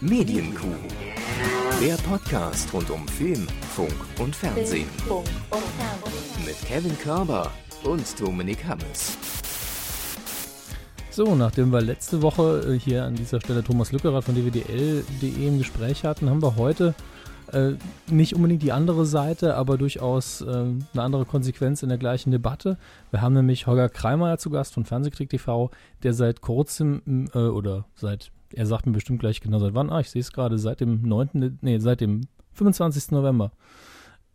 Medienkuh. Der Podcast rund um Film, Funk und Fernsehen. Mit Kevin Körber und Dominik Hammes. So, nachdem wir letzte Woche äh, hier an dieser Stelle Thomas Lückerath von dwdl.de im Gespräch hatten, haben wir heute äh, nicht unbedingt die andere Seite, aber durchaus äh, eine andere Konsequenz in der gleichen Debatte. Wir haben nämlich Holger Kreimeyer zu Gast von Fernsehkrieg TV, der seit kurzem äh, oder seit, er sagt mir bestimmt gleich genau seit wann, ah, ich sehe es gerade, seit dem 9., nee, seit dem 25. November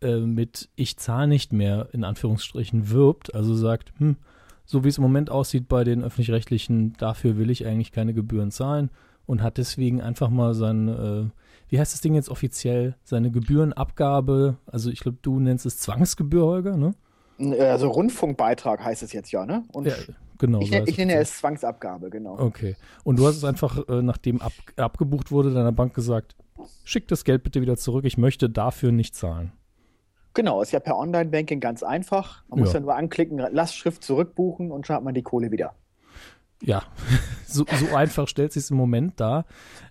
äh, mit Ich zahle nicht mehr in Anführungsstrichen wirbt, also sagt, hm, so wie es im Moment aussieht bei den öffentlich-rechtlichen, dafür will ich eigentlich keine Gebühren zahlen und hat deswegen einfach mal sein, äh, wie heißt das Ding jetzt offiziell, seine Gebührenabgabe, also ich glaube, du nennst es Zwangsgebühr, Holger, ne? Also Rundfunkbeitrag heißt es jetzt ja, ne? Und ja, genau. Ich, so ich nenne es Zwangsabgabe, genau. Okay. Und du hast es einfach, äh, nachdem ab, abgebucht wurde, deiner Bank gesagt, schick das Geld bitte wieder zurück, ich möchte dafür nicht zahlen. Genau, ist ja per Online-Banking ganz einfach. Man Ja. muss ja nur anklicken, Lastschrift zurückbuchen und schon hat man die Kohle wieder. Ja, so, so einfach stellt sich im Moment dar.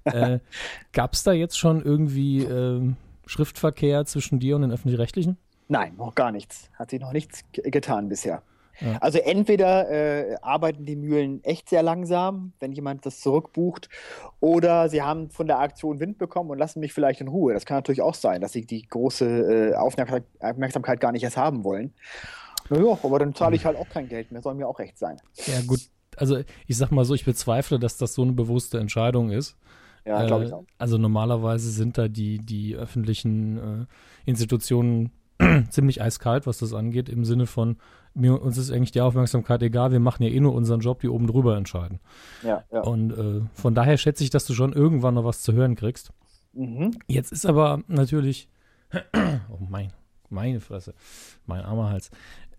Äh, Gab es da jetzt schon irgendwie ähm, Schriftverkehr zwischen dir und den Öffentlich-Rechtlichen? Nein, noch gar nichts. Hat sich noch nichts ge- getan bisher. Ja. Also entweder äh, arbeiten die Mühlen echt sehr langsam, wenn jemand das zurückbucht, oder sie haben von der Aktion Wind bekommen und lassen mich vielleicht in Ruhe. Das kann natürlich auch sein, dass sie die große äh, Aufmerksam Aufmerksamkeit gar nicht erst haben wollen. Naja, aber dann zahle ich halt auch kein Geld mehr, soll mir auch recht sein. Ja, gut. Also ich sag mal so, ich bezweifle, dass das so eine bewusste Entscheidung ist. Ja, glaube ich auch. Also normalerweise sind da die, die öffentlichen äh, Institutionen ziemlich eiskalt, was das angeht, im Sinne von, mir, uns ist eigentlich die Aufmerksamkeit egal, wir machen ja eh nur unseren Job, die oben drüber entscheiden. Ja, ja. Und äh, von daher schätze ich, dass du schon irgendwann noch was zu hören kriegst. Mhm. Jetzt ist aber natürlich, oh mein, meine Fresse, mein armer Hals.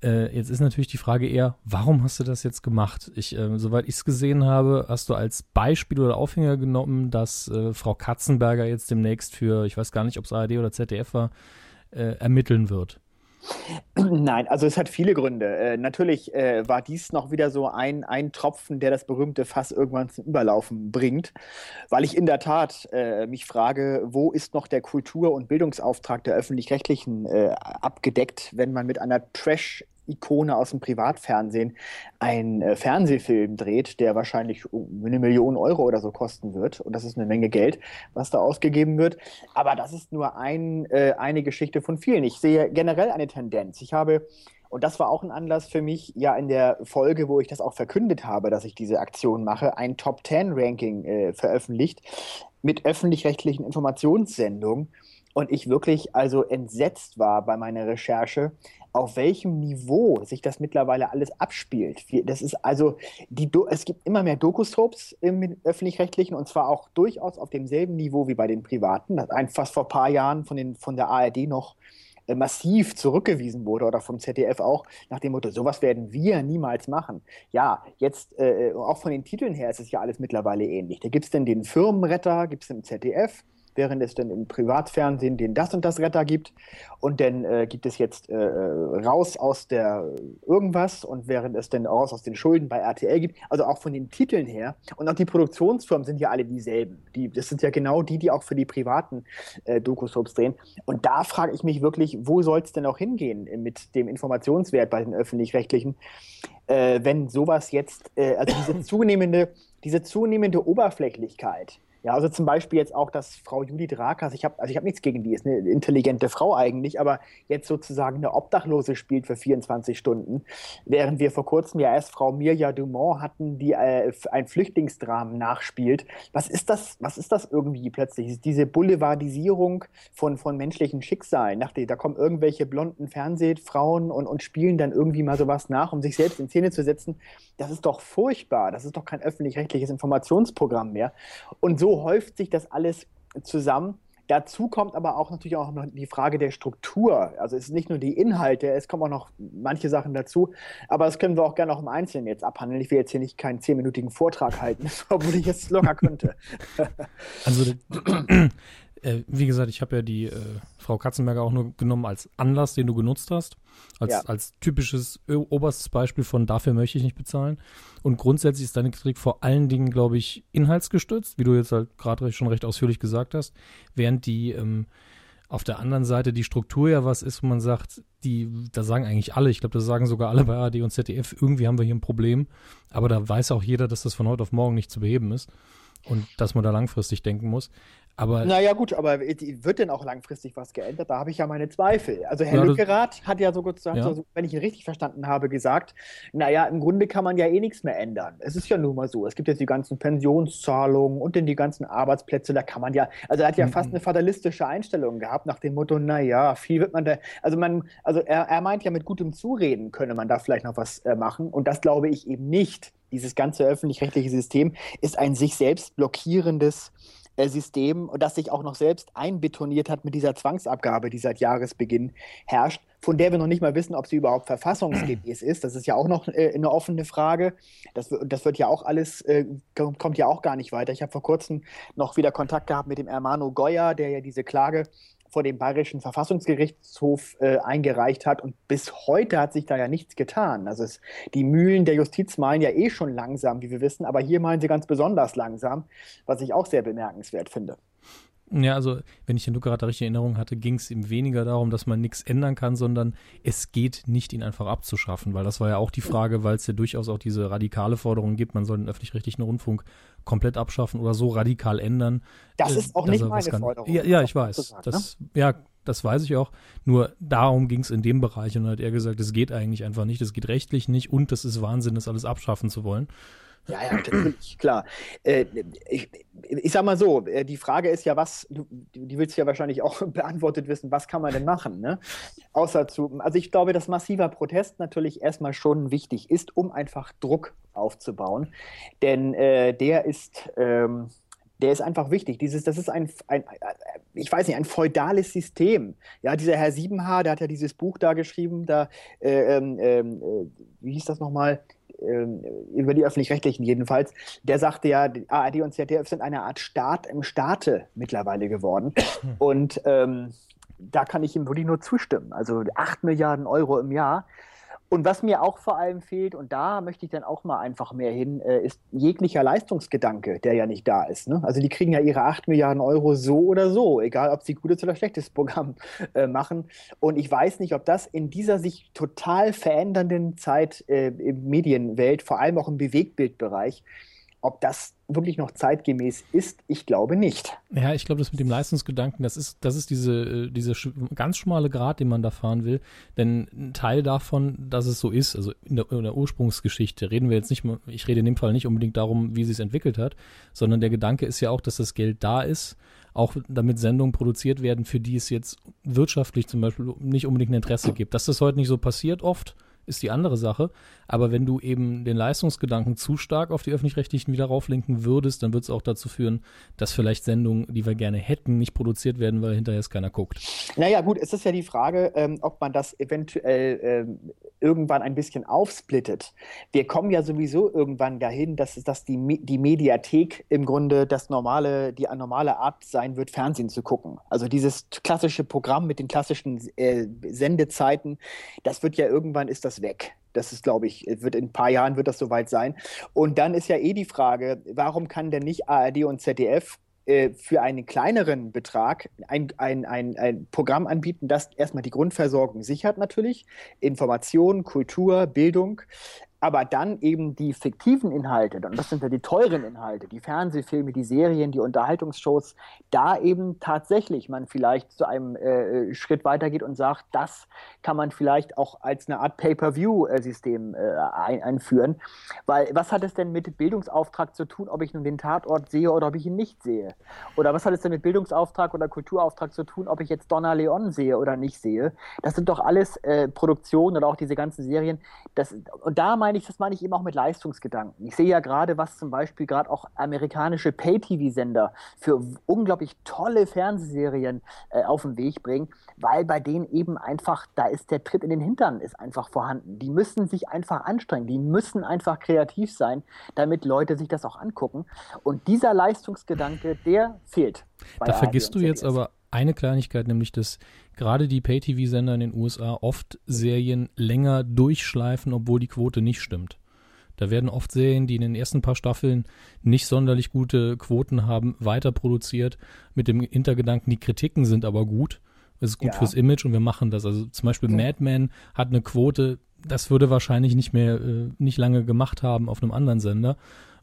Äh, jetzt ist natürlich die Frage eher, warum hast du das jetzt gemacht? Ich, äh, soweit ich es gesehen habe, hast du als Beispiel oder Aufhänger genommen, dass äh, Frau Katzenberger jetzt demnächst für, ich weiß gar nicht, ob es ARD oder ZDF war, äh, ermitteln wird. Nein, also es hat viele Gründe. Äh, natürlich äh, war dies noch wieder so ein, ein Tropfen, der das berühmte Fass irgendwann zum Überlaufen bringt, weil ich in der Tat äh, mich frage, wo ist noch der Kultur- und Bildungsauftrag der öffentlich-rechtlichen äh, abgedeckt, wenn man mit einer Trash-Ikone aus dem Privatfernsehen einen äh, Fernsehfilm dreht, der wahrscheinlich eine Million Euro oder so kosten wird. Und das ist eine Menge Geld, was da ausgegeben wird. Aber das ist nur ein, äh, eine Geschichte von vielen. Ich sehe generell eine Tendenz. Ich habe, und das war auch ein Anlass für mich, ja in der Folge, wo ich das auch verkündet habe, dass ich diese Aktion mache, ein Top 10 Ranking äh, veröffentlicht mit öffentlich-rechtlichen Informationssendungen. Und ich wirklich also entsetzt war bei meiner Recherche, auf welchem Niveau sich das mittlerweile alles abspielt. Das ist also, die Do es gibt immer mehr Doku-Soaps im öffentlich-rechtlichen und zwar auch durchaus auf demselben Niveau wie bei den privaten, das ein fast vor ein paar Jahren von, den, von der ARD noch äh, massiv zurückgewiesen wurde oder vom ZDF auch, nach dem Motto, sowas werden wir niemals machen. Ja, jetzt äh, auch von den Titeln her ist es ja alles mittlerweile ähnlich. Da gibt es denn den Firmenretter, gibt es im ZDF, während es dann im Privatfernsehen den das und das Retter gibt. Und dann äh, gibt es jetzt äh, raus aus der irgendwas und während es dann raus aus den Schulden bei RTL gibt. Also auch von den Titeln her. Und auch die Produktionsfirmen sind ja alle dieselben. Die, das sind ja genau die, die auch für die privaten äh, Doku-Soaps drehen. Und da frage ich mich wirklich, wo soll es denn auch hingehen mit dem Informationswert bei den öffentlich-rechtlichen, äh, wenn sowas jetzt, äh, also diese zunehmende, diese zunehmende Oberflächlichkeit, ja, also zum Beispiel jetzt auch, dass Frau Judith Rakers, ich habe also hab nichts gegen die, ist eine intelligente Frau eigentlich, aber jetzt sozusagen eine Obdachlose spielt für 24 Stunden, während wir vor kurzem ja erst Frau Mirja Dumont hatten, die äh, ein Flüchtlingsdramen nachspielt. Was ist das, was ist das irgendwie plötzlich? Diese Boulevardisierung von, von menschlichen Schicksalen. Nach der, da kommen irgendwelche blonden Fernsehfrauen und, und spielen dann irgendwie mal sowas nach, um sich selbst in Szene zu setzen. Das ist doch furchtbar. Das ist doch kein öffentlich-rechtliches Informationsprogramm mehr. Und so häuft sich das alles zusammen. Dazu kommt aber auch natürlich auch noch die Frage der Struktur. Also es ist nicht nur die Inhalte, es kommen auch noch manche Sachen dazu. Aber das können wir auch gerne auch im Einzelnen jetzt abhandeln. Ich will jetzt hier nicht keinen zehnminütigen Vortrag halten, obwohl ich es locker könnte. Also Äh, wie gesagt, ich habe ja die äh, Frau Katzenberger auch nur genommen als Anlass, den du genutzt hast. Als, ja. als typisches oberstes Beispiel von dafür möchte ich nicht bezahlen. Und grundsätzlich ist deine Kritik vor allen Dingen, glaube ich, inhaltsgestützt, wie du jetzt halt gerade schon recht ausführlich gesagt hast, während die ähm, auf der anderen Seite die Struktur ja was ist, wo man sagt, die, da sagen eigentlich alle, ich glaube, das sagen sogar alle bei ARD und ZDF, irgendwie haben wir hier ein Problem, aber da weiß auch jeder, dass das von heute auf morgen nicht zu beheben ist und dass man da langfristig denken muss. Aber naja, gut, aber wird denn auch langfristig was geändert? Da habe ich ja meine Zweifel. Also Herr ja, Lückerath hat ja so gesagt, ja. so, wenn ich ihn richtig verstanden habe, gesagt, naja, im Grunde kann man ja eh nichts mehr ändern. Es ist ja nun mal so. Es gibt jetzt die ganzen Pensionszahlungen und dann die ganzen Arbeitsplätze, da kann man ja, also er hat ja mhm. fast eine fatalistische Einstellung gehabt nach dem Motto, naja, viel wird man da, also man, also er, er meint ja mit gutem Zureden könne man da vielleicht noch was äh, machen und das glaube ich eben nicht. Dieses ganze öffentlich-rechtliche System ist ein sich selbst blockierendes System, das sich auch noch selbst einbetoniert hat mit dieser Zwangsabgabe, die seit Jahresbeginn herrscht, von der wir noch nicht mal wissen, ob sie überhaupt verfassungsgemäß ist. Das ist ja auch noch äh, eine offene Frage. Das, das wird ja auch alles, äh, kommt ja auch gar nicht weiter. Ich habe vor kurzem noch wieder Kontakt gehabt mit dem Ermano Goya, der ja diese Klage vor dem Bayerischen Verfassungsgerichtshof äh, eingereicht hat. Und bis heute hat sich da ja nichts getan. Also es, die Mühlen der Justiz malen ja eh schon langsam, wie wir wissen, aber hier malen sie ganz besonders langsam, was ich auch sehr bemerkenswert finde. Ja, also wenn ich den Luca gerade richtig in Erinnerung hatte, ging es ihm weniger darum, dass man nichts ändern kann, sondern es geht nicht, ihn einfach abzuschaffen, weil das war ja auch die Frage, weil es ja durchaus auch diese radikale Forderung gibt, man soll den öffentlich-rechtlichen Rundfunk komplett abschaffen oder so radikal ändern. Das äh, ist auch nicht meine Forderung. Ja, ja ich weiß. Sagen, das, ne? Ja, das weiß ich auch. Nur darum ging es in dem Bereich und dann hat er gesagt, es geht eigentlich einfach nicht, es geht rechtlich nicht und das ist Wahnsinn, das alles abschaffen zu wollen. Ja, ja, natürlich, klar. Äh, ich, ich sag mal so, äh, die Frage ist ja, was, die willst du ja wahrscheinlich auch beantwortet wissen, was kann man denn machen, ne? Außer zu, also ich glaube, dass massiver Protest natürlich erstmal schon wichtig ist, um einfach Druck aufzubauen. Denn äh, der ist, ähm, der ist einfach wichtig. Dieses, das ist ein, ein, ich weiß nicht, ein feudales System. Ja, dieser Herr Siebenhaar, der hat ja dieses Buch da geschrieben, da, äh, ähm, ähm, äh, wie hieß das nochmal? Ähm, über die öffentlich-rechtlichen jedenfalls, der sagte ja, ARD und ZDF sind eine Art Staat im Staate mittlerweile geworden. Und ähm, da kann ich ihm wirklich nur zustimmen. Also 8 Milliarden Euro im Jahr. Und was mir auch vor allem fehlt, und da möchte ich dann auch mal einfach mehr hin, äh, ist jeglicher Leistungsgedanke, der ja nicht da ist. Ne? Also die kriegen ja ihre 8 Milliarden Euro so oder so, egal ob sie gutes oder schlechtes Programm äh, machen. Und ich weiß nicht, ob das in dieser sich total verändernden Zeit äh, im Medienwelt, vor allem auch im Bewegtbildbereich, ob das wirklich noch zeitgemäß ist, ich glaube nicht. Ja, ich glaube, das mit dem Leistungsgedanken, das ist, das ist diese, äh, diese ganz schmale Grad, den man da fahren will. Denn ein Teil davon, dass es so ist, also in der, in der Ursprungsgeschichte, reden wir jetzt nicht, ich rede in dem Fall nicht unbedingt darum, wie sie es entwickelt hat, sondern der Gedanke ist ja auch, dass das Geld da ist, auch damit Sendungen produziert werden, für die es jetzt wirtschaftlich zum Beispiel nicht unbedingt ein Interesse gibt. Dass das heute nicht so passiert oft, ist die andere Sache. Aber wenn du eben den Leistungsgedanken zu stark auf die öffentlich-rechtlichen wieder rauflenken würdest, dann wird es auch dazu führen, dass vielleicht Sendungen, die wir gerne hätten, nicht produziert werden, weil hinterher es keiner guckt. Naja, gut, es ist ja die Frage, ähm, ob man das eventuell ähm, irgendwann ein bisschen aufsplittet. Wir kommen ja sowieso irgendwann dahin, dass, dass die, die Mediathek im Grunde das normale, die normale Art sein wird, Fernsehen zu gucken. Also dieses klassische Programm mit den klassischen äh, Sendezeiten, das wird ja irgendwann, ist das weg. Das ist, glaube ich, wird in ein paar Jahren wird das soweit sein. Und dann ist ja eh die Frage, warum kann denn nicht ARD und ZDF äh, für einen kleineren Betrag ein, ein, ein, ein Programm anbieten, das erstmal die Grundversorgung sichert natürlich, Information, Kultur, Bildung, aber dann eben die fiktiven Inhalte, und das sind ja die teuren Inhalte, die Fernsehfilme, die Serien, die Unterhaltungsshows, da eben tatsächlich man vielleicht zu einem äh, Schritt weitergeht und sagt, das kann man vielleicht auch als eine Art Pay-per-view-System äh, ein einführen. Weil was hat es denn mit Bildungsauftrag zu tun, ob ich nun den Tatort sehe oder ob ich ihn nicht sehe? Oder was hat es denn mit Bildungsauftrag oder Kulturauftrag zu tun, ob ich jetzt Donna Leon sehe oder nicht sehe? Das sind doch alles äh, Produktionen oder auch diese ganzen Serien. Das, und da meine meine ich, das meine ich eben auch mit Leistungsgedanken. Ich sehe ja gerade, was zum Beispiel gerade auch amerikanische Pay-TV-Sender für unglaublich tolle Fernsehserien äh, auf den Weg bringen, weil bei denen eben einfach, da ist der Tritt in den Hintern ist einfach vorhanden. Die müssen sich einfach anstrengen, die müssen einfach kreativ sein, damit Leute sich das auch angucken. Und dieser Leistungsgedanke, der fehlt. Da vergisst du jetzt aber eine Kleinigkeit, nämlich dass gerade die Pay-TV-Sender in den USA oft Serien länger durchschleifen, obwohl die Quote nicht stimmt. Da werden oft Serien, die in den ersten paar Staffeln nicht sonderlich gute Quoten haben, weiter produziert mit dem Hintergedanken, die Kritiken sind aber gut. Es ist gut ja. fürs Image und wir machen das. Also zum Beispiel ja. Mad Men hat eine Quote, das würde wahrscheinlich nicht mehr, äh, nicht lange gemacht haben auf einem anderen Sender.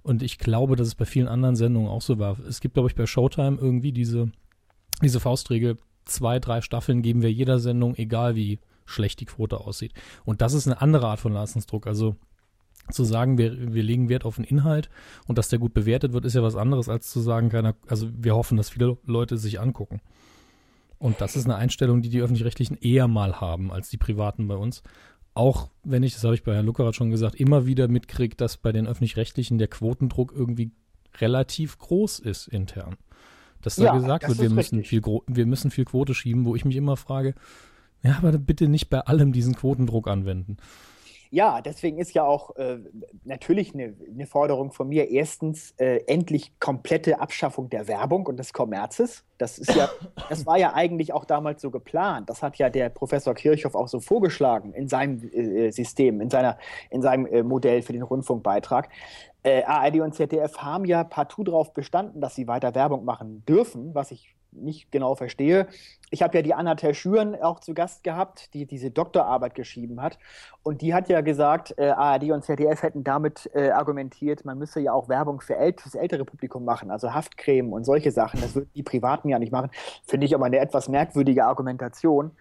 Und ich glaube, dass es bei vielen anderen Sendungen auch so war. Es gibt, glaube ich, bei Showtime irgendwie diese diese Faustregel, zwei, drei Staffeln geben wir jeder Sendung, egal wie schlecht die Quote aussieht. Und das ist eine andere Art von Leistungsdruck. Also zu sagen, wir, wir legen Wert auf den Inhalt und dass der gut bewertet wird, ist ja was anderes, als zu sagen, keiner, also wir hoffen, dass viele Leute sich angucken. Und das ist eine Einstellung, die die Öffentlich-Rechtlichen eher mal haben als die Privaten bei uns. Auch wenn ich, das habe ich bei Herrn Luckerath schon gesagt, immer wieder mitkriege, dass bei den Öffentlich-Rechtlichen der Quotendruck irgendwie relativ groß ist intern dass da ja, gesagt wird, wir müssen, viel, wir müssen viel Quote schieben, wo ich mich immer frage, ja, aber bitte nicht bei allem diesen Quotendruck anwenden. Ja, deswegen ist ja auch äh, natürlich eine, eine, Forderung von mir erstens äh, endlich komplette Abschaffung der Werbung und des Kommerzes. Das ist ja, das war ja eigentlich auch damals so geplant. Das hat ja der Professor Kirchhoff auch so vorgeschlagen in seinem äh, System, in seiner, in seinem äh, Modell für den Rundfunkbeitrag. Äh, ARD und ZDF haben ja partout darauf bestanden, dass sie weiter Werbung machen dürfen, was ich nicht genau verstehe. Ich habe ja die Anna Terschüren auch zu Gast gehabt, die diese Doktorarbeit geschrieben hat. Und die hat ja gesagt, äh, ARD und ZDF hätten damit äh, argumentiert, man müsse ja auch Werbung für, äl das ältere Publikum machen, also Haftcreme und solche Sachen. Das würden die Privaten ja nicht machen. Finde ich aber eine etwas merkwürdige Argumentation.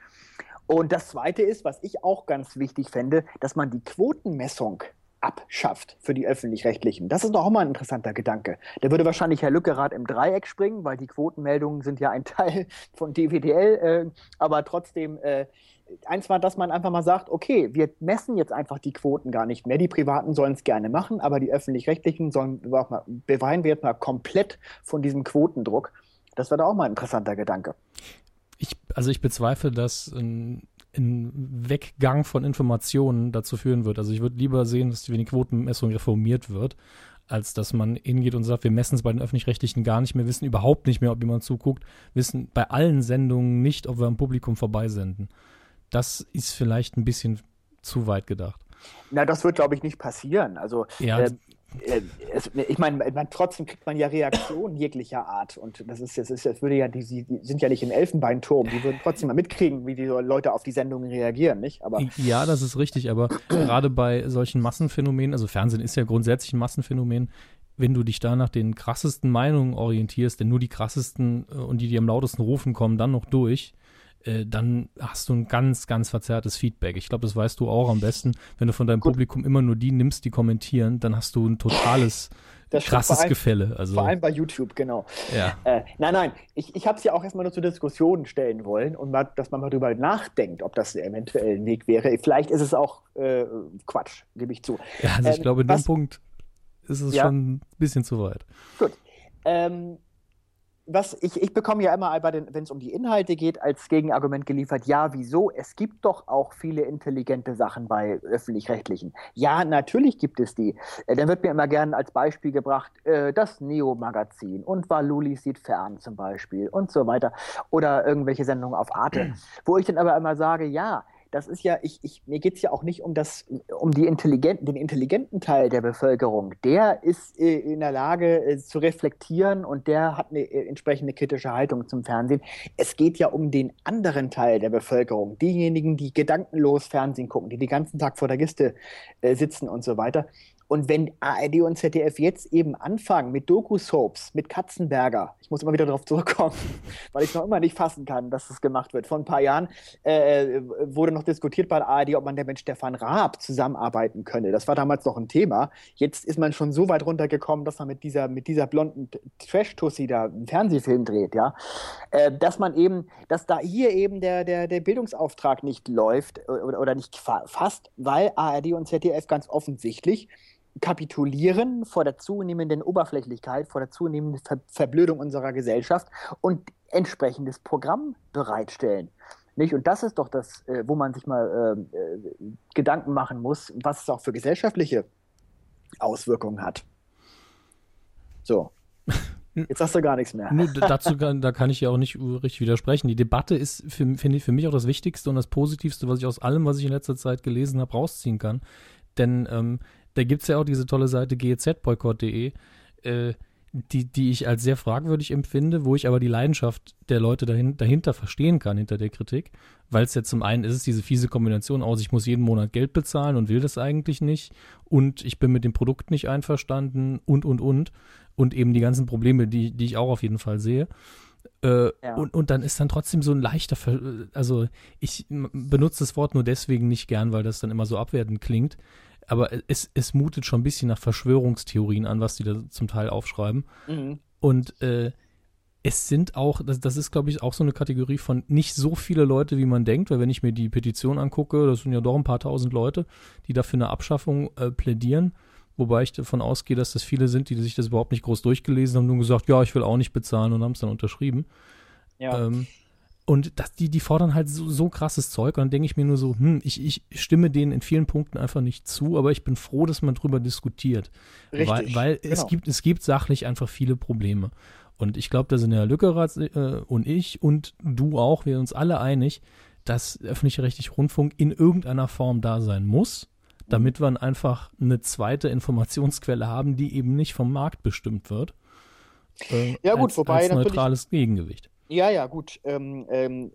Und das Zweite ist, was ich auch ganz wichtig fände, dass man die Quotenmessung abschafft für die öffentlich-rechtlichen. Das ist doch auch mal ein interessanter Gedanke. Da würde wahrscheinlich Herr Lückerath im Dreieck springen, weil die Quotenmeldungen sind ja ein Teil von DWDL, äh, aber trotzdem äh, eins war, dass man einfach mal sagt, okay, wir messen jetzt einfach die Quoten gar nicht mehr. Die Privaten sollen es gerne machen, aber die öffentlich-rechtlichen sollen mal, wir jetzt mal komplett von diesem Quotendruck. Das wäre doch auch mal ein interessanter Gedanke. Ich, also ich bezweifle, dass ein ein Weggang von Informationen dazu führen wird. Also ich würde lieber sehen, dass die Quotenmessung reformiert wird, als dass man hingeht und sagt, wir messen es bei den Öffentlich-Rechtlichen gar nicht mehr, wissen überhaupt nicht mehr, ob jemand zuguckt, wissen bei allen Sendungen nicht, ob wir am Publikum vorbeisenden. Das ist vielleicht ein bisschen zu weit gedacht. Na, das wird, glaube ich, nicht passieren. Also ja, äh, äh, es, ich meine, man, trotzdem kriegt man ja Reaktionen jeglicher Art. Und das ist, ist, das würde ja, die, die sind ja nicht im Elfenbeinturm, die würden trotzdem mal mitkriegen, wie die Leute auf die Sendungen reagieren, nicht? Aber ja, das ist richtig, aber gerade bei solchen Massenphänomenen, also Fernsehen ist ja grundsätzlich ein Massenphänomen, wenn du dich da nach den krassesten Meinungen orientierst, denn nur die krassesten äh, und die, die am lautesten rufen, kommen dann noch durch, äh, dann hast du ein ganz, ganz verzerrtes Feedback. Ich glaube, das weißt du auch am besten. Wenn du von deinem Gut. Publikum immer nur die nimmst, die kommentieren, dann hast du ein totales das krasses allem, Gefälle. Also. Vor allem bei YouTube, genau. Ja. Äh, nein, nein, ich, ich habe es ja auch erstmal nur zur Diskussion stellen wollen und mal, dass man mal darüber nachdenkt, ob das eventuell ein Weg wäre. Vielleicht ist es auch äh, Quatsch, gebe ich zu. Ja, also ich ähm, glaube, in was, dem Punkt ist es ja? schon ein bisschen zu weit. Gut. Ähm, was ich, ich bekomme ja immer, wenn es um die Inhalte geht, als Gegenargument geliefert, ja, wieso? Es gibt doch auch viele intelligente Sachen bei öffentlich-rechtlichen. Ja, natürlich gibt es die. Äh, dann wird mir immer gerne als Beispiel gebracht, äh, das Neo-Magazin und Waluli sieht fern zum Beispiel und so weiter. Oder irgendwelche Sendungen auf Arte, wo ich dann aber immer sage, ja, das ist ja, ich, ich, mir geht es ja auch nicht um das, um die intelligenten, den intelligenten Teil der Bevölkerung. Der ist äh, in der Lage äh, zu reflektieren und der hat eine äh, entsprechende kritische Haltung zum Fernsehen. Es geht ja um den anderen Teil der Bevölkerung, diejenigen, die gedankenlos Fernsehen gucken, die den ganzen Tag vor der Giste äh, sitzen und so weiter. Und wenn ARD und ZDF jetzt eben anfangen mit Doku-Soaps, mit Katzenberger, ich muss immer wieder darauf zurückkommen, weil ich noch immer nicht fassen kann, dass das gemacht wird. Vor ein paar Jahren äh, wurde noch diskutiert bei der ARD, ob man der mit Stefan Raab zusammenarbeiten könne. Das war damals noch ein Thema. Jetzt ist man schon so weit runtergekommen, dass man mit dieser, mit dieser blonden Trash-Tussi da einen Fernsehfilm dreht, ja. Äh, dass man eben, dass da hier eben der, der, der Bildungsauftrag nicht läuft oder, oder nicht fast, weil ARD und ZDF ganz offensichtlich kapitulieren vor der zunehmenden Oberflächlichkeit, vor der zunehmenden Ver Verblödung unserer Gesellschaft und entsprechendes Programm bereitstellen. Nicht? Und das ist doch das, äh, wo man sich mal äh, äh, Gedanken machen muss, was es auch für gesellschaftliche Auswirkungen hat. So. Jetzt hast du gar nichts mehr. Nur dazu kann, da kann ich ja auch nicht richtig widersprechen. Die Debatte ist, finde ich, für mich auch das Wichtigste und das Positivste, was ich aus allem, was ich in letzter Zeit gelesen habe, rausziehen kann. Denn ähm, da gibt es ja auch diese tolle Seite gezboykott.de, äh, die, die ich als sehr fragwürdig empfinde, wo ich aber die Leidenschaft der Leute dahin, dahinter verstehen kann, hinter der Kritik. Weil es ja zum einen ist es diese fiese Kombination aus, ich muss jeden Monat Geld bezahlen und will das eigentlich nicht und ich bin mit dem Produkt nicht einverstanden und, und, und. Und eben die ganzen Probleme, die, die ich auch auf jeden Fall sehe. Äh, ja. und, und dann ist dann trotzdem so ein leichter, Ver also ich benutze das Wort nur deswegen nicht gern, weil das dann immer so abwertend klingt aber es, es mutet schon ein bisschen nach Verschwörungstheorien an, was die da zum Teil aufschreiben. Mhm. Und äh, es sind auch, das, das ist, glaube ich, auch so eine Kategorie von nicht so viele Leute, wie man denkt, weil wenn ich mir die Petition angucke, das sind ja doch ein paar tausend Leute, die dafür eine Abschaffung äh, plädieren. Wobei ich davon ausgehe, dass das viele sind, die sich das überhaupt nicht groß durchgelesen haben, nur gesagt, ja, ich will auch nicht bezahlen und haben es dann unterschrieben. Ja. Ähm, und das, die, die fordern halt so, so krasses Zeug. Und dann denke ich mir nur so, hm, ich, ich stimme denen in vielen Punkten einfach nicht zu, aber ich bin froh, dass man drüber diskutiert. Richtig, weil weil genau. es, gibt, es gibt sachlich einfach viele Probleme. Und ich glaube, da sind Herr Lückerath äh, und ich und du auch, wir sind uns alle einig, dass öffentlich-rechtlich Rundfunk in irgendeiner Form da sein muss, damit wir einfach eine zweite Informationsquelle haben, die eben nicht vom Markt bestimmt wird. Äh, ja, gut, als, wobei als neutrales Gegengewicht. Ja, ja, gut. Ähm, ähm,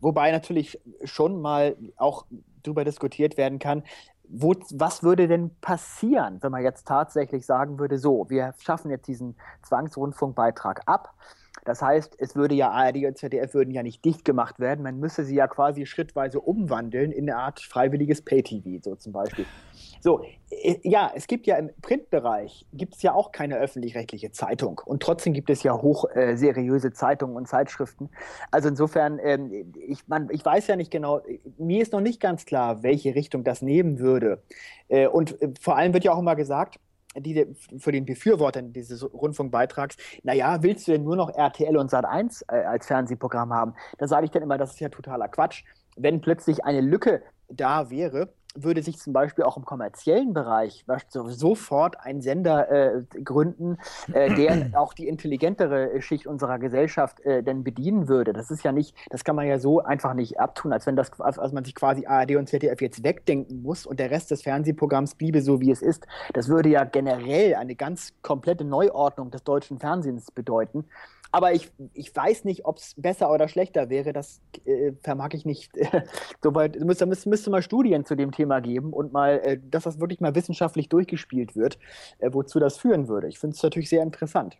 wobei natürlich schon mal auch darüber diskutiert werden kann, wo, was würde denn passieren, wenn man jetzt tatsächlich sagen würde, so, wir schaffen jetzt diesen Zwangsrundfunkbeitrag ab. Das heißt, es würde ja ARD und ZDF würden ja nicht dicht gemacht werden, man müsste sie ja quasi schrittweise umwandeln in eine Art freiwilliges Pay-TV, so zum Beispiel. So, ja, es gibt ja im Printbereich, gibt es ja auch keine öffentlich-rechtliche Zeitung. Und trotzdem gibt es ja hoch äh, Zeitungen und Zeitschriften. Also insofern, ähm, ich, man, ich weiß ja nicht genau, mir ist noch nicht ganz klar, welche Richtung das nehmen würde. Äh, und äh, vor allem wird ja auch immer gesagt, die, für den Befürwortern dieses Rundfunkbeitrags, naja, willst du denn nur noch RTL und Sat1 äh, als Fernsehprogramm haben? Da sage ich dann immer, das ist ja totaler Quatsch. Wenn plötzlich eine Lücke da wäre, würde sich zum Beispiel auch im kommerziellen Bereich sofort ein Sender äh, gründen, äh, der auch die intelligentere Schicht unserer Gesellschaft äh, denn bedienen würde. Das ist ja nicht, das kann man ja so einfach nicht abtun, als wenn das, als man sich quasi ARD und ZDF jetzt wegdenken muss und der Rest des Fernsehprogramms bliebe so, wie es ist. Das würde ja generell eine ganz komplette Neuordnung des deutschen Fernsehens bedeuten. Aber ich, ich weiß nicht, ob es besser oder schlechter wäre. Das äh, vermag ich nicht. Soweit müsste, müsste, müsste mal Studien zu dem Thema geben und mal, äh, dass das wirklich mal wissenschaftlich durchgespielt wird, äh, wozu das führen würde. Ich finde es natürlich sehr interessant.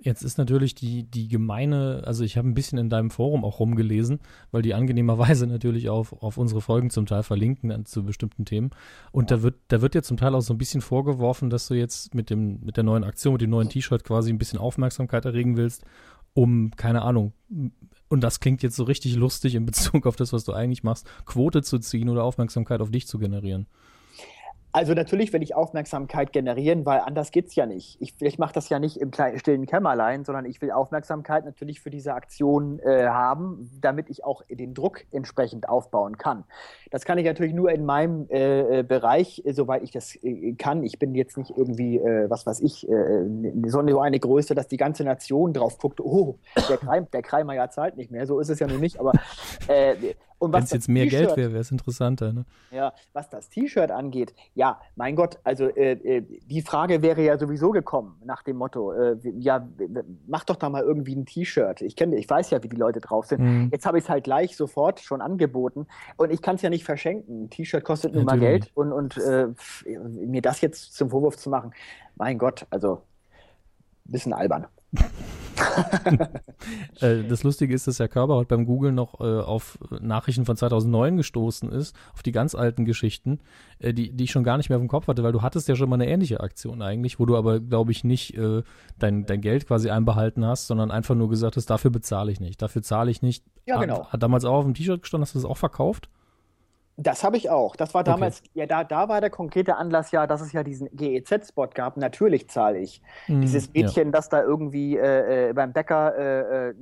Jetzt ist natürlich die, die gemeine, also ich habe ein bisschen in deinem Forum auch rumgelesen, weil die angenehmerweise natürlich auf, auf unsere Folgen zum Teil verlinken zu bestimmten Themen. Und da wird, da wird dir zum Teil auch so ein bisschen vorgeworfen, dass du jetzt mit dem, mit der neuen Aktion, mit dem neuen T-Shirt quasi ein bisschen Aufmerksamkeit erregen willst, um, keine Ahnung, und das klingt jetzt so richtig lustig in Bezug auf das, was du eigentlich machst, Quote zu ziehen oder Aufmerksamkeit auf dich zu generieren. Also natürlich will ich Aufmerksamkeit generieren, weil anders geht es ja nicht. Ich, ich mache das ja nicht im kleinen, stillen Kämmerlein, sondern ich will Aufmerksamkeit natürlich für diese Aktion äh, haben, damit ich auch den Druck entsprechend aufbauen kann. Das kann ich natürlich nur in meinem äh, äh Bereich, äh, soweit ich das äh, kann. Ich bin jetzt nicht irgendwie, was weiß ich, so eine Größe, dass die ganze Nation drauf guckt, oh, der, Kreim, der Kreimeier zahlt nicht mehr. So ist es ja nun nicht, aber Wenn es jetzt mehr Geld wäre, wäre es interessanter. Ne? Ja, was das T-Shirt angeht, ja, mein Gott, also äh, äh, die Frage wäre ja sowieso gekommen nach dem Motto, äh, ja, mach doch da mal irgendwie ein T-Shirt. Ich kenne, ich weiß ja, wie die Leute drauf sind. Mhm. Jetzt habe ich es halt gleich sofort schon angeboten und ich kann es ja nicht verschenken. Ein T-Shirt kostet nur mal Geld und, und äh, mir das jetzt zum Vorwurf zu machen, mein Gott, also ein bisschen albern. Äh, das Lustige ist, dass Herr Körber heute beim Google noch äh, auf Nachrichten von 2009 gestoßen ist, auf die ganz alten Geschichten, äh, die, die ich schon gar nicht mehr auf dem Kopf hatte, weil du hattest ja schon mal eine ähnliche Aktion eigentlich, wo du aber, glaube ich, nicht dein, dein Geld quasi einbehalten hast, sondern einfach nur gesagt hast, dafür bezahle ich nicht, dafür zahle ich nicht. Ja, genau. Hat, hat damals auch auf dem T-Shirt gestanden, hast du das auch verkauft? Das habe ich auch. Das war damals, okay. ja, da, da war der konkrete Anlass ja, dass es ja diesen GEZ-Spot gab. Natürlich zahle ich. Mm, Dieses Mädchen, ja. das da irgendwie äh, äh beim Bäcker äh,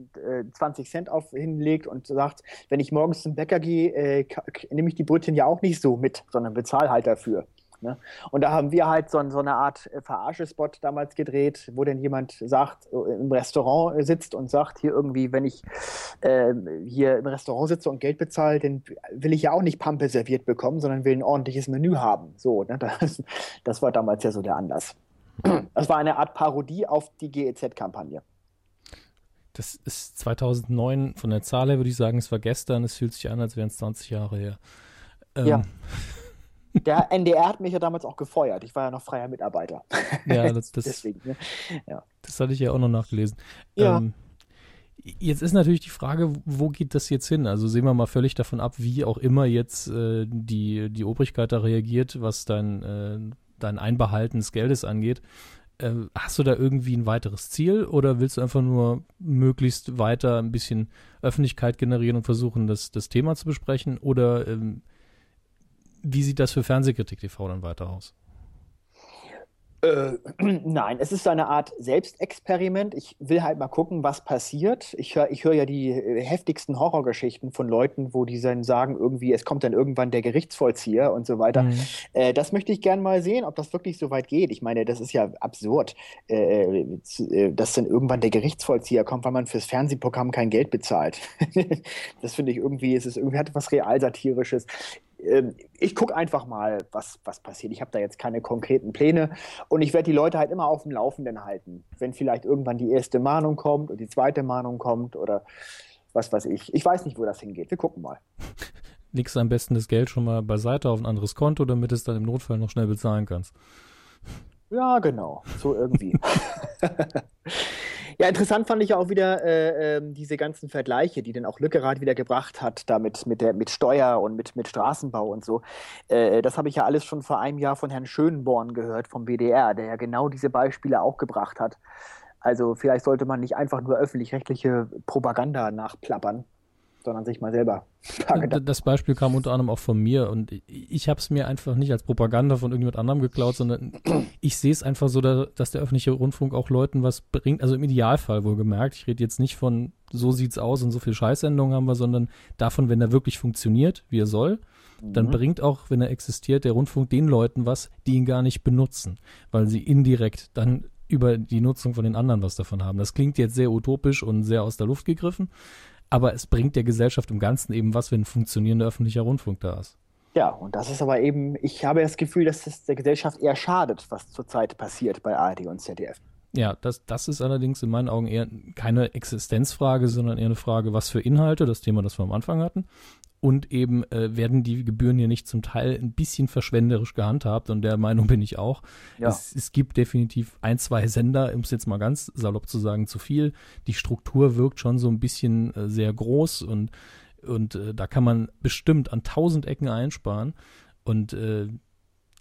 20 äh, Cent auf hinlegt und sagt, wenn ich morgens zum Bäcker gehe, äh, nehme ich die Brötchen ja auch nicht so mit, sondern bezahle halt dafür. Ne? Und da haben wir halt so, so eine Art äh, Verarschespot damals gedreht, wo denn jemand sagt, äh, im Restaurant sitzt und sagt, hier irgendwie, wenn ich äh, hier im Restaurant sitze und Geld bezahle, dann will ich ja auch nicht Pampe serviert bekommen, sondern will ein ordentliches Menü haben. So, ne? das, das war damals ja so der Anlass. Das war eine Art Parodie auf die GEZ-Kampagne. Das ist 2009 von der Zahl her, würde ich sagen, es war gestern. Es fühlt sich an, als wären es 20 Jahre her. Ähm, ja. Der NDR hat mich ja damals auch gefeuert. Ich war ja noch freier Mitarbeiter. Ja, das, das, Deswegen, ne? ja. das hatte ich ja auch noch nachgelesen. Ja. Ähm, jetzt ist natürlich die Frage, wo geht das jetzt hin? Also sehen wir mal völlig davon ab, wie auch immer jetzt äh, die, die Obrigkeit da reagiert, was dein, äh, dein Einbehalten des Geldes angeht. Äh, hast du da irgendwie ein weiteres Ziel oder willst du einfach nur möglichst weiter ein bisschen Öffentlichkeit generieren und versuchen, das, das Thema zu besprechen? Oder ähm, wie sieht das für Fernsehkritik TV dann weiter aus? Äh, nein, es ist so eine Art Selbstexperiment. Ich will halt mal gucken, was passiert. Ich höre ich hör ja die äh, heftigsten Horrorgeschichten von Leuten, wo die dann sagen, irgendwie, es kommt dann irgendwann der Gerichtsvollzieher und so weiter. Mhm. Äh, das möchte ich gerne mal sehen, ob das wirklich so weit geht. Ich meine, das ist ja absurd, äh, äh dass dann irgendwann der Gerichtsvollzieher kommt, weil man fürs Fernsehprogramm kein Geld bezahlt. das finde ich irgendwie, es ist irgendwie hat was Realsatirisches. Ähm, ich gucke einfach mal, was, was passiert. Ich habe da jetzt keine konkreten Pläne und ich werde die Leute halt immer auf dem Laufenden halten. Wenn vielleicht irgendwann die erste Mahnung kommt und die zweite Mahnung kommt oder was weiß ich. Ich weiß nicht, wo das hingeht. Wir gucken mal. Legst am besten das Geld schon mal beiseite auf ein anderes Konto, damit es dann im Notfall noch schnell bezahlen kannst. Ja, genau. So irgendwie. Ja, interessant fand ich auch wieder äh, äh, diese ganzen Vergleiche, die dann auch Lückerath wieder gebracht hat, damit mit der mit Steuer und mit, mit Straßenbau und so. Äh, das habe ich ja alles schon vor einem Jahr von Herrn Schönborn gehört vom BDR, der ja genau diese Beispiele auch gebracht hat. Also vielleicht sollte man nicht einfach nur öffentlich-rechtliche Propaganda nachplappern, sondern sich mal selber. Das Beispiel kam unter anderem auch von mir und ich habe es mir einfach nicht als Propaganda von irgendjemand anderem geklaut, sondern ich sehe es einfach so, dass der öffentliche Rundfunk auch Leuten was bringt, also im Idealfall wohlgemerkt. Ich rede jetzt nicht von so sieht's aus und so viel Scheißsendungen haben wir, sondern davon, wenn er wirklich funktioniert, wie er soll, dann mhm. bringt auch, wenn er existiert, der Rundfunk den Leuten was, die ihn gar nicht benutzen, weil sie indirekt dann über die Nutzung von den anderen was davon haben. Das klingt jetzt sehr utopisch und sehr aus der Luft gegriffen, aber es bringt der Gesellschaft im Ganzen eben was, wenn ein funktionierender öffentlicher Rundfunk da ist. Ja, und das ist aber eben, ich habe das Gefühl, dass es der Gesellschaft eher schadet, was zurzeit passiert bei ARD und ZDF. Ja, das, das ist allerdings in meinen Augen eher keine Existenzfrage, sondern eher eine Frage, was für Inhalte, das Thema, das wir am Anfang hatten, und eben äh, werden die Gebühren hier nicht zum Teil ein bisschen verschwenderisch gehandhabt und der Meinung bin ich auch. Ja. Es, es gibt definitiv ein, zwei Sender, um es jetzt mal ganz salopp zu sagen, zu viel. Die Struktur wirkt schon so ein bisschen äh, sehr groß und, und äh, da kann man bestimmt an tausend Ecken einsparen und äh,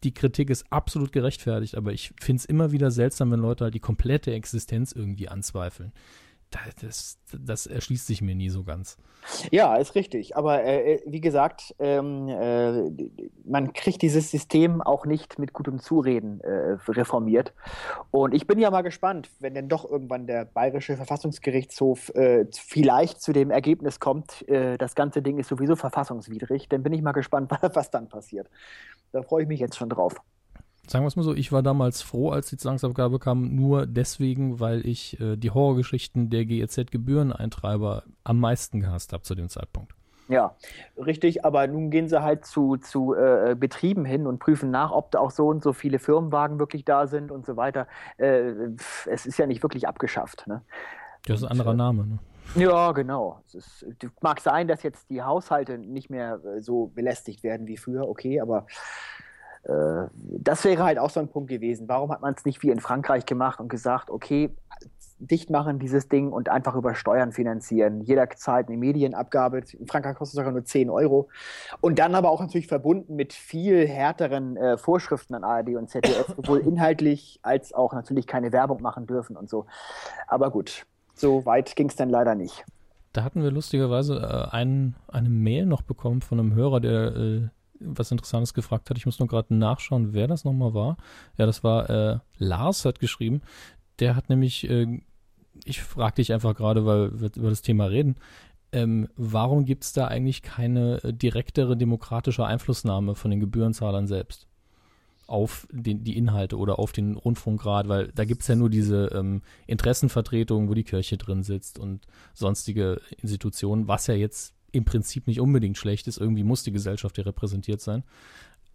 die Kritik ist absolut gerechtfertigt, aber ich finde es immer wieder seltsam, wenn Leute halt die komplette Existenz irgendwie anzweifeln das, das erschließt sich mir nie so ganz. Ja, ist richtig. Aber äh, äh, wie gesagt, ähm, äh, man kriegt dieses System auch nicht mit gutem Zureden äh, reformiert. Und ich bin ja mal gespannt, wenn denn doch irgendwann der Bayerische Verfassungsgerichtshof äh, vielleicht zu dem Ergebnis kommt, äh, das ganze Ding ist sowieso verfassungswidrig, dann bin ich mal gespannt, was dann passiert. Da freue ich mich jetzt schon drauf sagen wir es mal so, ich war damals froh, als die Zwangsabgabe kam, nur deswegen, weil ich äh, die Horrorgeschichten der GEZ-Gebühreneintreiber am meisten gehasst habe zu dem Zeitpunkt. Ja, richtig, aber nun gehen sie halt zu, zu äh, Betrieben hin und prüfen nach, ob da auch so und so viele Firmenwagen wirklich da sind und so weiter. Äh, es ist ja nicht wirklich abgeschafft. Ne? Das ist ein anderer Name. Ne? Ja, genau. Es ist, mag sein, dass jetzt die Haushalte nicht mehr äh, so belästigt werden wie früher, okay, aber äh, das wäre halt auch so ein Punkt gewesen. Warum hat man es nicht wie in Frankreich gemacht und gesagt, okay, dicht machen dieses Ding und einfach über Steuern finanzieren. Jeder zahlt eine Medienabgabe. In Frankreich kostet es sogar nur 10 Euro. Und dann aber auch natürlich verbunden mit viel härteren äh, Vorschriften an ARD und ZDF, sowohl inhaltlich als auch natürlich keine Werbung machen dürfen und so. Aber gut, so weit ging es dann leider nicht. Da hatten wir lustigerweise äh, einen, eine Mail noch bekommen von einem Hörer, der äh, was Interessantes gefragt hat. Ich muss nur gerade nachschauen, wer das nochmal war. Ja, das war äh, Lars, hat geschrieben. Der hat nämlich, äh, ich frage dich einfach gerade, weil wir über das Thema reden, ähm, warum gibt es da eigentlich keine äh, direktere demokratische Einflussnahme von den Gebührenzahlern selbst? auf den, die Inhalte oder auf den Rundfunkrat, weil da gibt es ja nur diese ähm, Interessenvertretung, wo die Kirche drin sitzt und sonstige Institutionen, was ja jetzt im Prinzip nicht unbedingt schlecht ist. Irgendwie muss die Gesellschaft ja repräsentiert sein.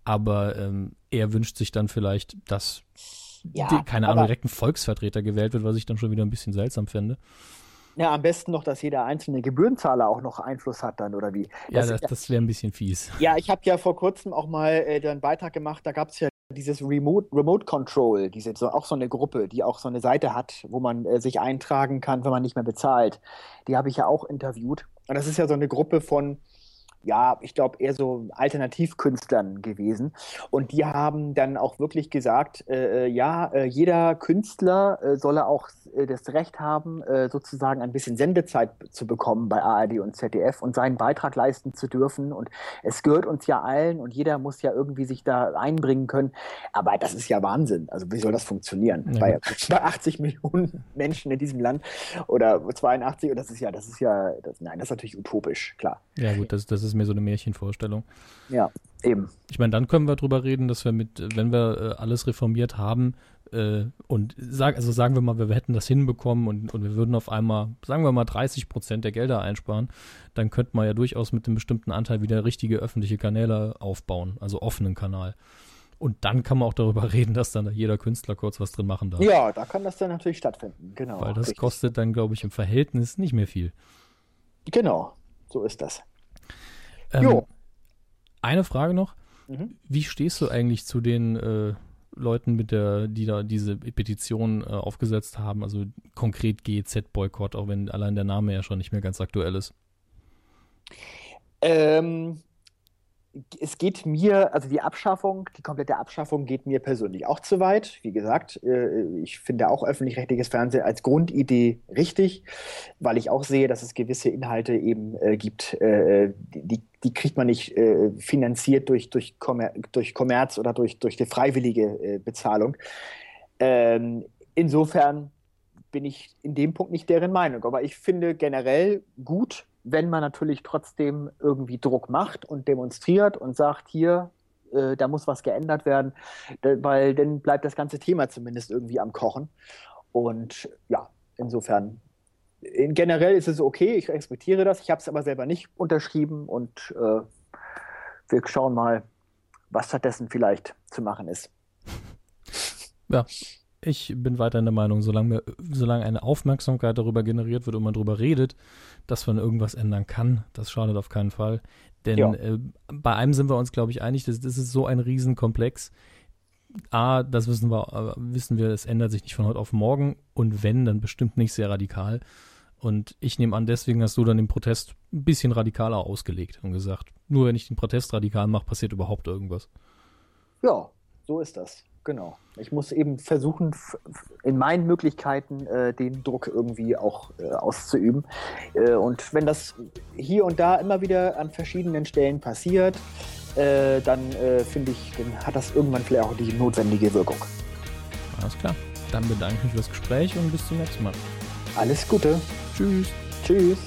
Aber ähm, er wünscht sich dann vielleicht, dass ja, die, keine Ahnung, direkt ein Volksvertreter gewählt wird, was ich dann schon wieder ein bisschen seltsam fände. Ja, am besten noch, dass jeder einzelne Gebührenzahler auch noch Einfluss hat dann, oder wie? Das, ja, das, das wäre ein bisschen fies. Ja, ich habe ja vor kurzem auch mal äh, einen Beitrag gemacht, da gab es ja dieses Remote, Remote Control, diese, so, auch so eine Gruppe, die auch so eine Seite hat, wo man äh, sich eintragen kann, wenn man nicht mehr bezahlt. Die habe ich ja auch interviewt. Und das ist ja so eine Gruppe von ja, ich glaube, eher so Alternativkünstlern gewesen. Und die haben dann auch wirklich gesagt, äh, äh, ja, äh, jeder Künstler äh, solle auch äh, das Recht haben, äh, sozusagen ein bisschen Sendezeit zu bekommen bei ARD und ZDF und seinen Beitrag leisten zu dürfen. Und es gehört uns ja allen und jeder muss ja irgendwie sich da einbringen können. Aber das ist ja Wahnsinn. Also wie soll das funktionieren? Ja. Bei, bei 80 Millionen Menschen in diesem Land oder 82, und das ist ja, das ist ja, das, nein, das ist natürlich utopisch, klar. Ja gut, das, das ist mir so eine Märchenvorstellung. Ja, eben. Ich meine, dann können wir drüber reden, dass wir mit, wenn wir äh, alles reformiert haben, äh, und sag, also sagen wir mal, wir hätten das hinbekommen und, und wir würden auf einmal, sagen wir mal, 30 Prozent der Gelder einsparen, dann könnte man ja durchaus mit einem bestimmten Anteil wieder richtige öffentliche Kanäle aufbauen, also offenen Kanal. Und dann kann man auch darüber reden, dass dann jeder Künstler kurz was drin machen darf. Ja, da kann das dann natürlich stattfinden, genau. Weil das richtig. kostet dann, glaube ich, im Verhältnis nicht mehr viel. Genau, so ist das. Ähm, jo. Eine Frage noch. Mhm. Wie stehst du eigentlich zu den äh, Leuten, mit der, die da diese Petition äh, aufgesetzt haben, also konkret GEZ-Boykott, auch wenn allein der Name ja schon nicht mehr ganz aktuell ist? Ähm, es geht mir, also die Abschaffung, die komplette Abschaffung geht mir persönlich auch zu weit. Wie gesagt, äh, ich finde auch öffentlich-rechtliches Fernsehen als Grundidee richtig, weil ich auch sehe, dass es gewisse Inhalte eben äh, gibt, äh, die, die kriegt man nicht finanziert durch, durch, Kommer durch Kommerz oder durch, durch die freiwillige Bezahlung. Ähm, insofern bin ich in dem Punkt nicht deren Meinung. Aber ich finde generell gut, wenn man natürlich trotzdem irgendwie Druck macht und demonstriert und sagt, hier, äh, da muss was geändert werden, weil dann bleibt das ganze Thema zumindest irgendwie am Kochen. Und ja, insofern, in, generell ist es okay, ich respektiere das. Ich habe es aber selber nicht unterschrieben und äh, wir schauen mal, was stattdessen vielleicht zu machen ist. Ja, ich bin weiter in der Meinung, solange, solange eine Aufmerksamkeit darüber generiert wird und man darüber redet, dass man irgendwas ändern kann, das schadet auf keinen Fall. Denn ja. äh, bei einem sind wir uns, glaube ich, einig, das, das ist so ein Riesenkomplex. A, das wissen wir, äh, wissen wir, es ändert sich nicht von heute auf morgen und wenn, dann bestimmt nicht sehr radikal. Und ich nehme an, deswegen hast du dann den Protest ein bisschen radikaler ausgelegt und gesagt, nur wenn ich den Protest radikal mache, passiert überhaupt irgendwas. Ja, so ist das. Genau. Ich muss eben versuchen, in meinen Möglichkeiten äh, den Druck irgendwie auch äh, auszuüben. Äh, und wenn das hier und da immer wieder an verschiedenen Stellen passiert, äh, dann äh, finde ich, dann hat das irgendwann vielleicht auch die notwendige Wirkung. Alles klar. Dann bedanke ich mich für das Gespräch und bis zum nächsten Mal. Alles Gute. Tschüss. Tschüss.